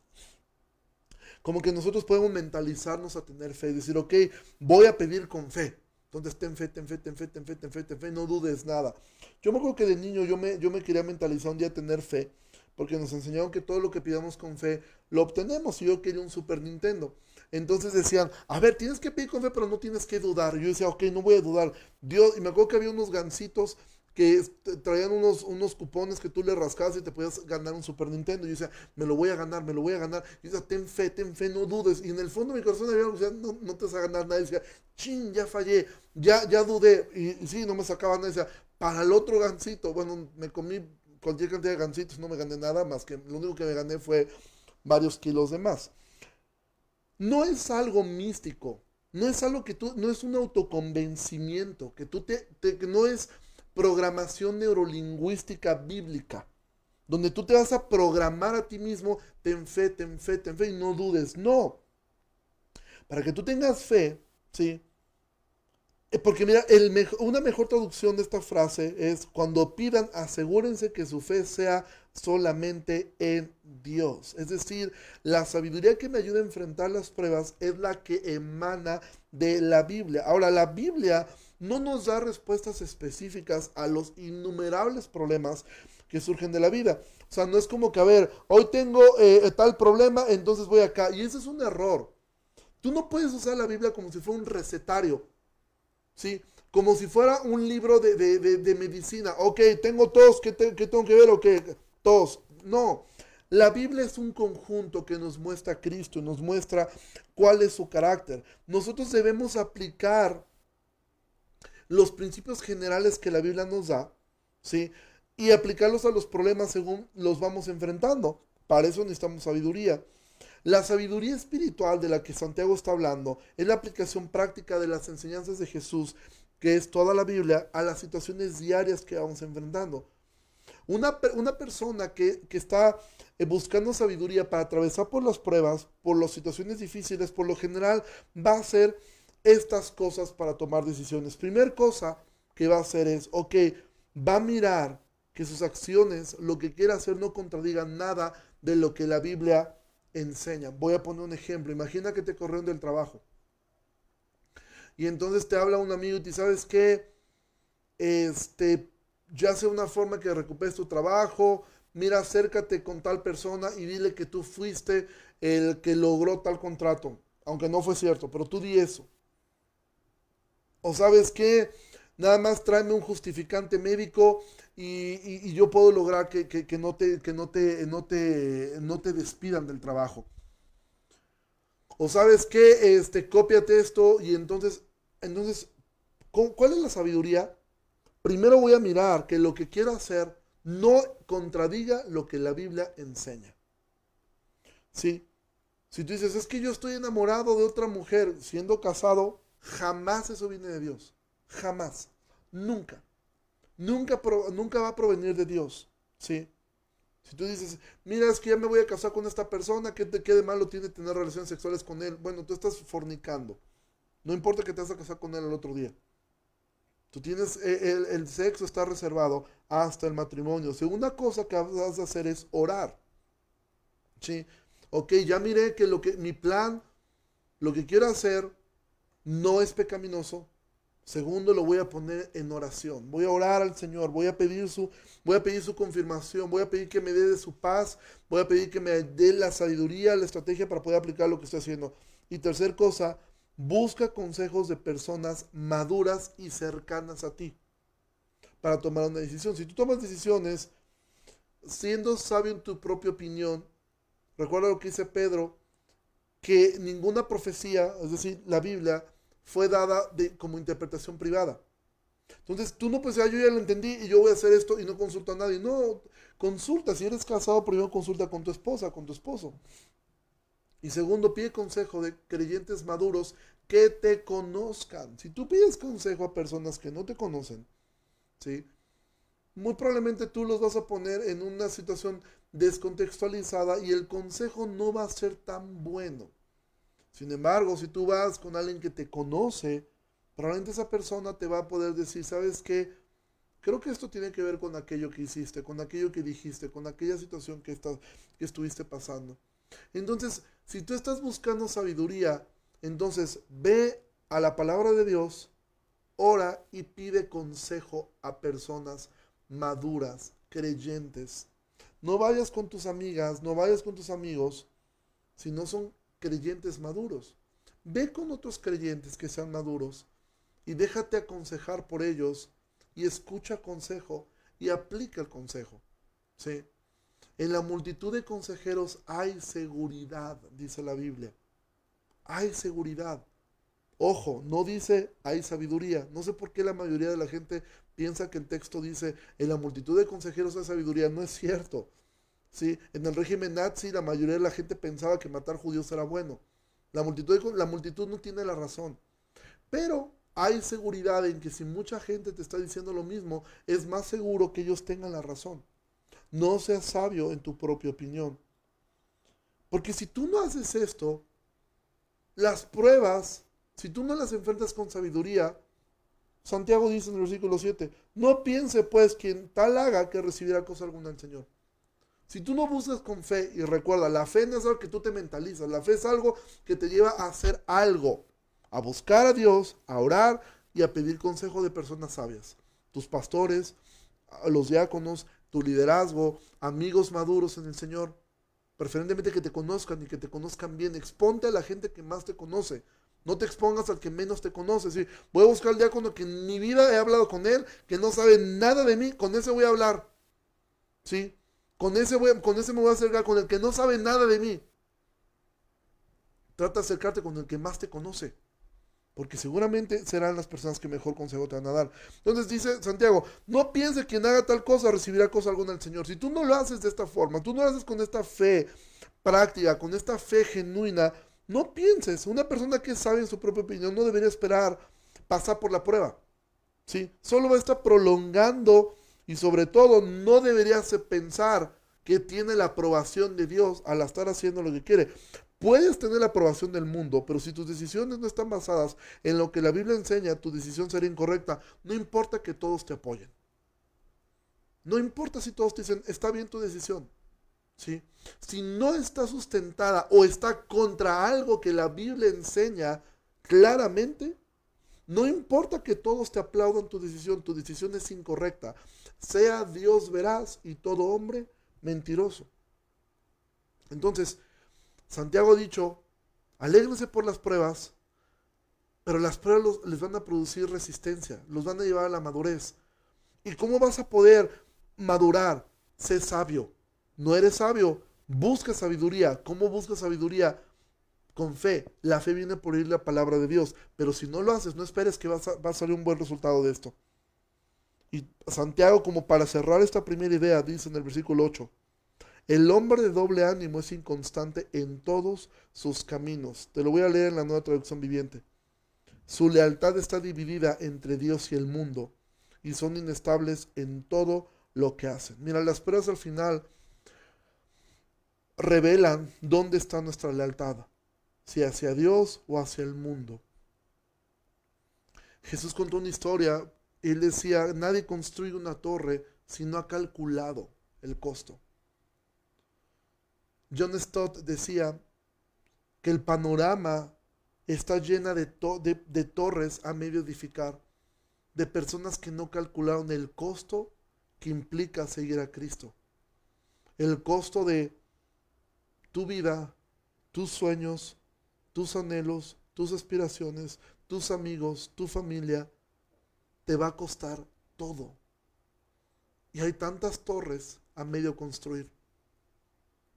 como que nosotros podemos mentalizarnos a tener fe y decir, ok, voy a pedir con fe. Entonces ten fe, ten fe, ten fe, ten fe, ten fe, ten fe, no dudes nada. Yo me acuerdo que de niño yo me, yo me quería mentalizar un día a tener fe, porque nos enseñaron que todo lo que pidamos con fe lo obtenemos y yo quería un Super Nintendo. Entonces decían, a ver, tienes que pedir con fe, pero no tienes que dudar. yo decía, ok, no voy a dudar. Dios, y me acuerdo que había unos gancitos que traían unos, unos cupones que tú le rascabas y te podías ganar un Super Nintendo. Y yo decía, me lo voy a ganar, me lo voy a ganar. Y yo decía, ten fe, ten fe, no dudes. Y en el fondo de mi corazón había, decía, no, no te vas a ganar nada. Y decía, chin, ya fallé, ya, ya dudé. Y, sí, no me sacaba nada. Y decía, para el otro gancito, bueno, me comí cualquier cantidad de gancitos, no me gané nada más que lo único que me gané fue varios kilos de más no es algo místico, no es algo que tú, no es un autoconvencimiento, que tú te, no es programación neurolingüística bíblica, donde tú te vas a programar a ti mismo, ten fe, ten fe, ten fe y no dudes, no. Para que tú tengas fe, ¿sí? Eh, porque mira, el una mejor traducción de esta frase es, cuando pidan, asegúrense que su fe sea solamente en Dios. Es decir, la sabiduría que me ayuda a enfrentar las pruebas es la que emana de la Biblia. Ahora, la Biblia no nos da respuestas específicas a los innumerables problemas que surgen de la vida. O sea, no es como que, a ver, hoy tengo eh, tal problema, entonces voy acá. Y ese es un error. Tú no puedes usar la Biblia como si fuera un recetario. ¿Sí? Como si fuera un libro de, medicina. Ok, tengo tos, ¿qué, ¿qué, tengo que ver? Tos. No, la Biblia es un conjunto que nos muestra a Cristo nos muestra cuál es su carácter. Nosotros debemos aplicar los principios generales que la Biblia nos da, ¿sí? Y aplicarlos a los problemas según los vamos enfrentando. Para eso necesitamos sabiduría. La sabiduría espiritual de la que Santiago está hablando es la aplicación práctica de las enseñanzas de Jesús, que es toda la Biblia, a las situaciones diarias que vamos enfrentando. Una, una persona que, que está eh, buscando sabiduría para atravesar por las pruebas, por las situaciones difíciles, por lo general va a hacer estas cosas para tomar decisiones. Primer cosa que va a hacer es, ok, va a mirar que sus acciones, lo que quiera hacer, no contradigan nada de lo que la Biblia enseña. Voy a poner un ejemplo. Imagina que te corrieron del trabajo. Y entonces te habla un amigo y te sabes que este, ya sea una forma que recuperes tu trabajo, mira, acércate con tal persona y dile que tú fuiste el que logró tal contrato, aunque no fue cierto, pero tú di eso. O sabes que nada más tráeme un justificante médico y, yo puedo lograr que, no te, que no, te, no, te, no te despidan del trabajo. O sabes que, este, cópiate esto y entonces, entonces, ¿cuál es la sabiduría? Primero voy a mirar que lo que quiero hacer no contradiga lo que la Biblia enseña. ¿Sí? Si tú dices, es que yo estoy enamorado de otra mujer siendo casado, jamás eso viene de Dios. Jamás. Nunca. Nunca, nunca va a provenir de Dios. ¿Sí? Si tú dices, mira, es que ya me voy a casar con esta persona, ¿qué, qué de malo tiene tener relaciones sexuales con él? Bueno, tú estás fornicando. No importa que te vas a casar con él el otro día. Tú tienes, eh, el, el, sexo está reservado hasta el matrimonio. Segunda cosa que vas a hacer es orar. ¿Sí? Ok, ya miré que lo que mi plan, lo que quiero hacer, no es pecaminoso. Segundo, lo voy a poner en oración. Voy a orar al Señor, voy a pedir su, voy a pedir su confirmación, voy a pedir que me dé de su paz, voy a pedir que me dé la sabiduría, la estrategia para poder aplicar lo que estoy haciendo. Y tercer cosa, Busca consejos de personas maduras y cercanas a ti para tomar una decisión. Si tú tomas decisiones siendo sabio en tu propia opinión, recuerda lo que dice Pedro, que ninguna profecía, es decir, la Biblia, fue dada de, como interpretación privada. Entonces tú no puedes decir, ah, yo ya lo entendí y yo voy a hacer esto y no consulto a nadie. No, consulta. Si eres casado, primero consulta con tu esposa, con tu esposo. Y segundo, pide consejo de creyentes maduros que te conozcan. Si tú pides consejo a personas que no te conocen, ¿sí? muy probablemente tú los vas a poner en una situación descontextualizada y el consejo no va a ser tan bueno. Sin embargo, si tú vas con alguien que te conoce, probablemente esa persona te va a poder decir, ¿sabes qué? Creo que esto tiene que ver con aquello que hiciste, con aquello que dijiste, con aquella situación que, estás, que estuviste pasando. Entonces, si tú estás buscando sabiduría, entonces ve a la palabra de Dios, ora y pide consejo a personas maduras, creyentes. No vayas con tus amigas, no vayas con tus amigos, si no son creyentes maduros. Ve con otros creyentes que sean maduros y déjate aconsejar por ellos y escucha consejo y aplica el consejo. ¿sí? En la multitud de consejeros hay seguridad, dice la Biblia. Hay seguridad. Ojo, no dice hay sabiduría. No sé por qué la mayoría de la gente piensa que el texto dice en la multitud de consejeros hay sabiduría. No es cierto. ¿Sí? En el régimen nazi la mayoría de la gente pensaba que matar judíos era bueno. La multitud, la multitud no tiene la razón. Pero hay seguridad en que si mucha gente te está diciendo lo mismo, es más seguro que ellos tengan la razón. No seas sabio en tu propia opinión. Porque si tú no haces esto, las pruebas, si tú no las enfrentas con sabiduría, Santiago dice en el versículo 7, no piense pues quien tal haga que recibirá cosa alguna del Señor. Si tú no buscas con fe, y recuerda, la fe no es algo que tú te mentalizas, la fe es algo que te lleva a hacer algo, a buscar a Dios, a orar y a pedir consejo de personas sabias. Tus pastores, los diáconos, tu liderazgo, amigos maduros en el Señor, preferentemente que te conozcan y que te conozcan bien. Exponte a la gente que más te conoce. No te expongas al que menos te conoce. ¿sí? Voy a buscar al diácono que en mi vida he hablado con él, que no sabe nada de mí, con ese voy a hablar. ¿Sí? Con ese, voy, con ese me voy a acercar, con el que no sabe nada de mí. Trata de acercarte con el que más te conoce porque seguramente serán las personas que mejor consejo te van a dar. Entonces dice Santiago, no piense quien haga tal cosa recibirá cosa alguna del Señor. Si tú no lo haces de esta forma, tú no lo haces con esta fe práctica, con esta fe genuina, no pienses, una persona que sabe en su propia opinión no debería esperar pasar por la prueba. ¿sí? Solo va a estar prolongando Y sobre todo, no deberías pensar que tiene la aprobación de Dios al estar haciendo lo que quiere. Puedes tener la aprobación del mundo, pero si tus decisiones no están basadas en lo que la Biblia enseña, tu decisión será incorrecta. No importa que todos te apoyen. No importa si todos te dicen, está bien tu decisión. ¿Sí? Si no está sustentada o está contra algo que la Biblia enseña claramente, no importa que todos te aplaudan tu decisión, tu decisión es incorrecta. Sea Dios veraz y todo hombre mentiroso. Entonces, Santiago ha dicho, alégrense por las pruebas, pero las pruebas les van a producir resistencia, los van a llevar a la madurez. ¿Y cómo vas a poder madurar? Sé sabio. No eres sabio, busca sabiduría. ¿Cómo buscas sabiduría? Con fe. La fe viene por oír la palabra de Dios. Pero si no lo haces, no esperes que va a salir un buen resultado de esto. Y Santiago, como para cerrar esta primera idea, dice en el versículo 8, el hombre de doble ánimo es inconstante en todos sus caminos. Te lo voy a leer en la nueva traducción viviente. Su lealtad está dividida entre Dios y el mundo y son inestables en todo lo que hacen. Mira, las pruebas al final revelan dónde está nuestra lealtad, si hacia Dios o hacia el mundo. Jesús contó una historia, él decía, nadie construye una torre si no ha calculado el costo. John Stott decía que el panorama está llena de, de, torres a medio edificar, de personas que no calcularon el costo que implica seguir a Cristo. El costo de tu vida, tus sueños, tus anhelos, tus aspiraciones, tus amigos, tu familia, te va a costar todo. Y hay tantas torres a medio construir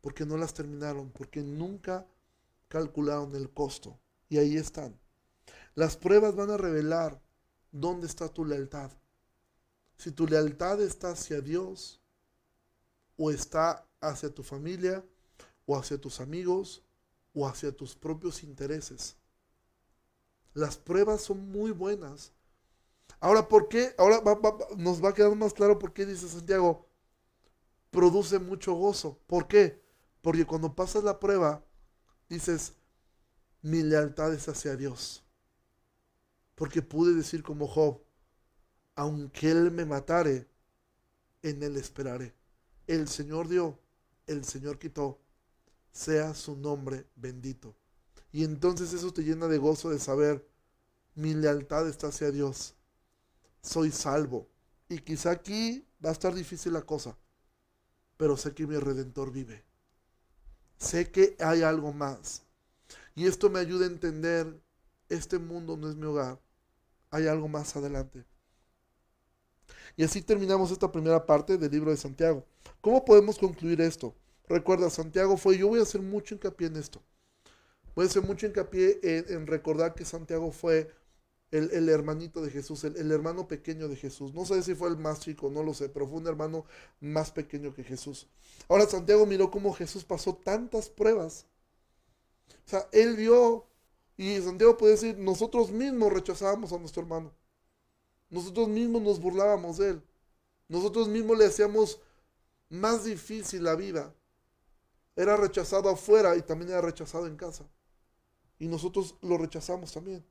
porque no las terminaron, porque nunca calcularon el costo. Y ahí están. Las pruebas van a revelar dónde está tu lealtad. Si tu lealtad está hacia Dios, o está hacia tu familia, o hacia tus amigos, o hacia tus propios intereses. Las pruebas son muy buenas. Ahora, ¿por qué? Ahora nos va a quedar más claro por qué dice Santiago, produce mucho gozo. ¿Por qué? Porque cuando pasas la prueba, dices, mi lealtad es hacia Dios. Porque pude decir como Job, aunque Él me matare, en Él esperaré. El Señor dio, el Señor quitó, sea su nombre bendito. Y entonces eso te llena de gozo de saber, mi lealtad está hacia Dios. Soy salvo. Y quizá aquí va a estar difícil la cosa, pero sé que mi redentor vive. Sé que hay algo más. Y esto me ayuda a entender, este mundo no es mi hogar. Hay algo más adelante. Y así terminamos esta primera parte del libro de Santiago. ¿Cómo podemos concluir esto? Recuerda, Santiago fue, yo voy a hacer mucho hincapié en esto. Voy a hacer mucho hincapié en recordar que Santiago fue el, hermanito de Jesús, el, hermano pequeño de Jesús. No sé si fue el más chico, no lo sé, pero fue un hermano más pequeño que Jesús. Ahora Santiago miró cómo Jesús pasó tantas pruebas. O sea, él vio, y Santiago puede decir, nosotros mismos rechazábamos a nuestro hermano. Nosotros mismos nos burlábamos de él. Nosotros mismos le hacíamos más difícil la vida. Era rechazado afuera y también era rechazado en casa. Y nosotros lo rechazamos también.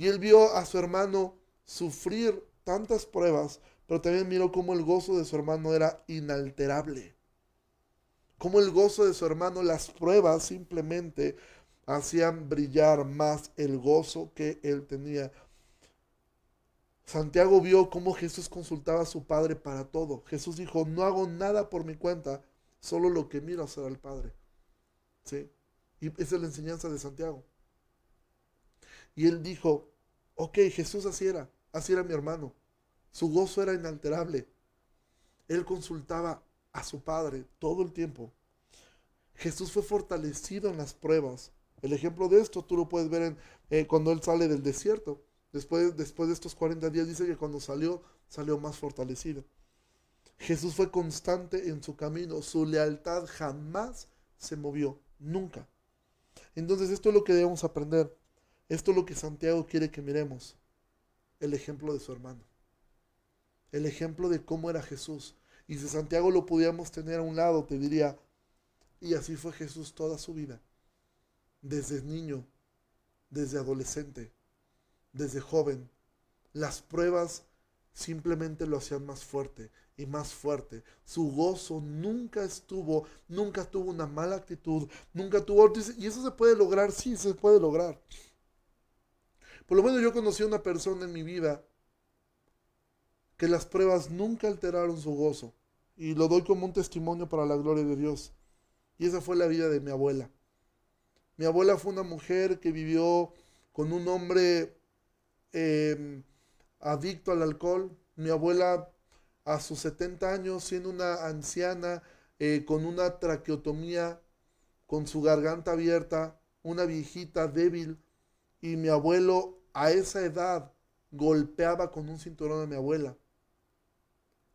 Y él vio a su hermano sufrir tantas pruebas, pero también miró cómo el gozo de su hermano era inalterable. Cómo el gozo de su hermano, las pruebas simplemente hacían brillar más el gozo que él tenía. Santiago vio cómo Jesús consultaba a su Padre para todo. Jesús dijo, no hago nada por mi cuenta, solo lo que miro hacer al Padre. ¿Sí? Y esa es la enseñanza de Santiago. Y él dijo, ok, Jesús así era, así era mi hermano. Su gozo era inalterable. Él consultaba a su Padre todo el tiempo. Jesús fue fortalecido en las pruebas. El ejemplo de esto tú lo puedes ver en, eh, cuando él sale del desierto. Después, después de estos 40 días dice que cuando salió, salió más fortalecido. Jesús fue constante en su camino. Su lealtad jamás se movió. Nunca. Entonces esto es lo que debemos aprender. Esto es lo que Santiago quiere que miremos. El ejemplo de su hermano. el ejemplo de cómo era Jesús. Y si Santiago lo pudiéramos tener a un lado, te diría, y así fue Jesús toda su vida, desde niño, desde adolescente, desde joven. Las pruebas simplemente lo hacían más fuerte y más fuerte. Su gozo nunca estuvo, nunca tuvo una mala actitud, nunca tuvo... Y eso se puede lograr, sí, se puede lograr. Por lo menos yo conocí a una persona en mi vida que las pruebas nunca alteraron su gozo. Y lo doy como un testimonio para la gloria de Dios. Y esa fue la vida de mi abuela. Mi abuela fue una mujer que vivió con un hombre em, adicto al alcohol. Mi abuela a sus 70 años, siendo una anciana, eh, con una traqueotomía, con su garganta abierta, una viejita débil, y mi abuelo a esa edad golpeaba con un cinturón a mi abuela.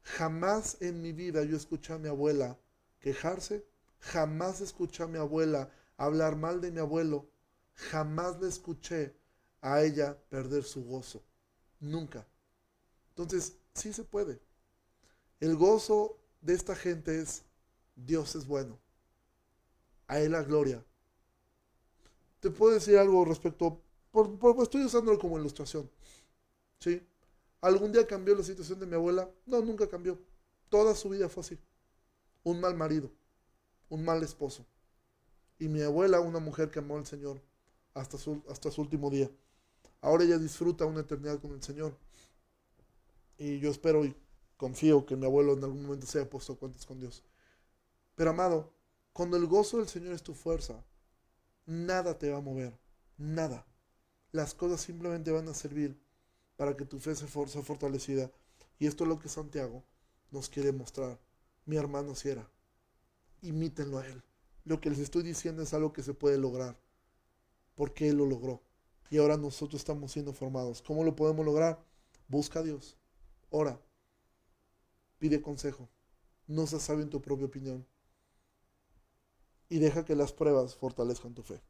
Jamás en mi vida yo escuché a mi abuela quejarse, jamás escuché a mi abuela hablar mal de mi abuelo, jamás le escuché a ella perder su gozo. Nunca. Entonces, sí se puede. El gozo de esta gente es, Dios es bueno. A Él la gloria. Te puedo decir algo respecto, por, estoy usándolo como ilustración. ¿Sí? ¿Algún día cambió la situación de mi abuela? No, nunca cambió. Toda su vida fue así. Un mal marido, un mal esposo. Y mi abuela, una mujer que amó al Señor hasta su, hasta su último día. Ahora ella disfruta una eternidad con el Señor. Y yo espero y confío que mi abuelo en algún momento se haya puesto cuentas con Dios. Pero amado, cuando el gozo del Señor es tu fuerza, nada te va a mover, nada. Las cosas simplemente van a servir para que tu fe sea fortalecida. Y esto es lo que Santiago nos quiere mostrar. Mi hermano si era. Imítenlo a él. Lo que les estoy diciendo es algo que se puede lograr. Porque él lo logró. Y ahora nosotros estamos siendo formados. ¿Cómo lo podemos lograr? Busca a Dios. Ora. Pide consejo. No seas sabio en tu propia opinión. Y deja que las pruebas fortalezcan tu fe.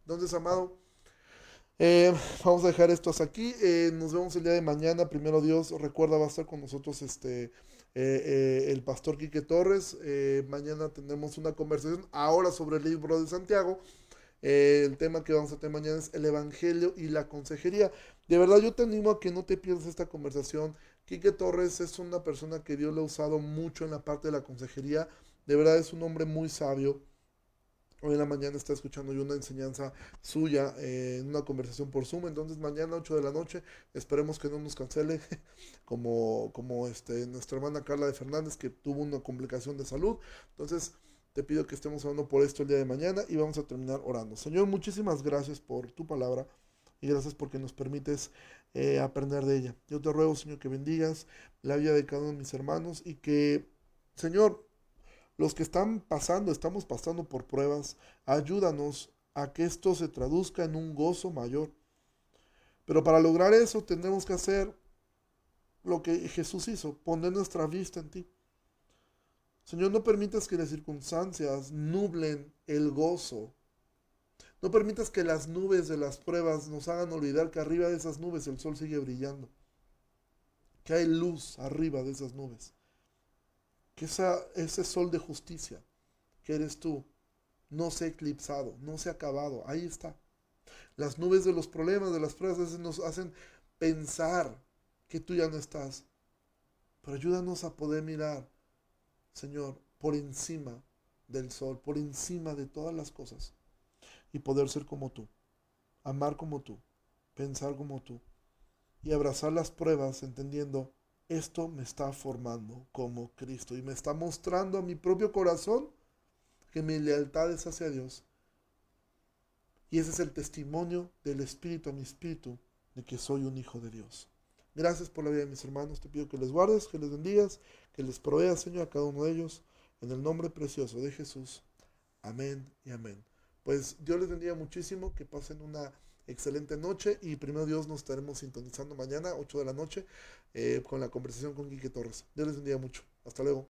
Entonces, amado, eh, vamos a dejar esto hasta aquí. Eh, nos vemos el día de mañana. Primero Dios, recuerda, va a estar con nosotros este eh, el pastor Quique Torres. mañana tendremos una conversación ahora sobre el libro de Santiago. el tema que vamos a tener mañana es el Evangelio y la consejería. De verdad, yo te animo a que no te pierdas esta conversación. Quique Torres es una persona que Dios le ha usado mucho en la parte de la consejería. De verdad es un hombre muy sabio. Hoy en la mañana está escuchando yo una enseñanza suya eh, en una conversación por Zoom. Entonces mañana 8 de la noche esperemos que no nos cancele como, como este, nuestra hermana Carla de Fernández que tuvo una complicación de salud. Entonces te pido que estemos hablando por esto el día de mañana y vamos a terminar orando. Señor, muchísimas gracias por tu palabra y gracias porque nos permites eh, aprender de ella. Yo te ruego, Señor, que bendigas la vida de cada uno de mis hermanos y que, Señor, los que están pasando, estamos pasando por pruebas, ayúdanos a que esto se traduzca en un gozo mayor. Pero para lograr eso tendremos que hacer lo que Jesús hizo, poner nuestra vista en ti. Señor, no permitas que las circunstancias nublen el gozo. No permitas que las nubes de las pruebas nos hagan olvidar que arriba de esas nubes el sol sigue brillando. Que hay luz arriba de esas nubes que ese sol de justicia que eres tú no se ha eclipsado, no se ha acabado, ahí está. Las nubes de los problemas, de las pruebas, nos hacen pensar que tú ya no estás. Pero ayúdanos a poder mirar, Señor, por encima del sol, por encima de todas las cosas, y poder ser como tú, amar como tú, pensar como tú, y abrazar las pruebas entendiendo esto me está formando como Cristo y me está mostrando a mi propio corazón que mi lealtad es hacia Dios. Y ese es el testimonio del Espíritu a mi Espíritu de que soy un hijo de Dios. Gracias por la vida de mis hermanos. Te pido que les guardes, que les bendigas, que les proveas, Señor, a cada uno de ellos. En el nombre precioso de Jesús. Amén y amén. Pues Dios les bendiga muchísimo. Que pasen una excelente noche y primero Dios nos estaremos sintonizando mañana, 8 de la noche, eh, con la conversación con Quique Torres. Dios les bendiga mucho. Hasta luego.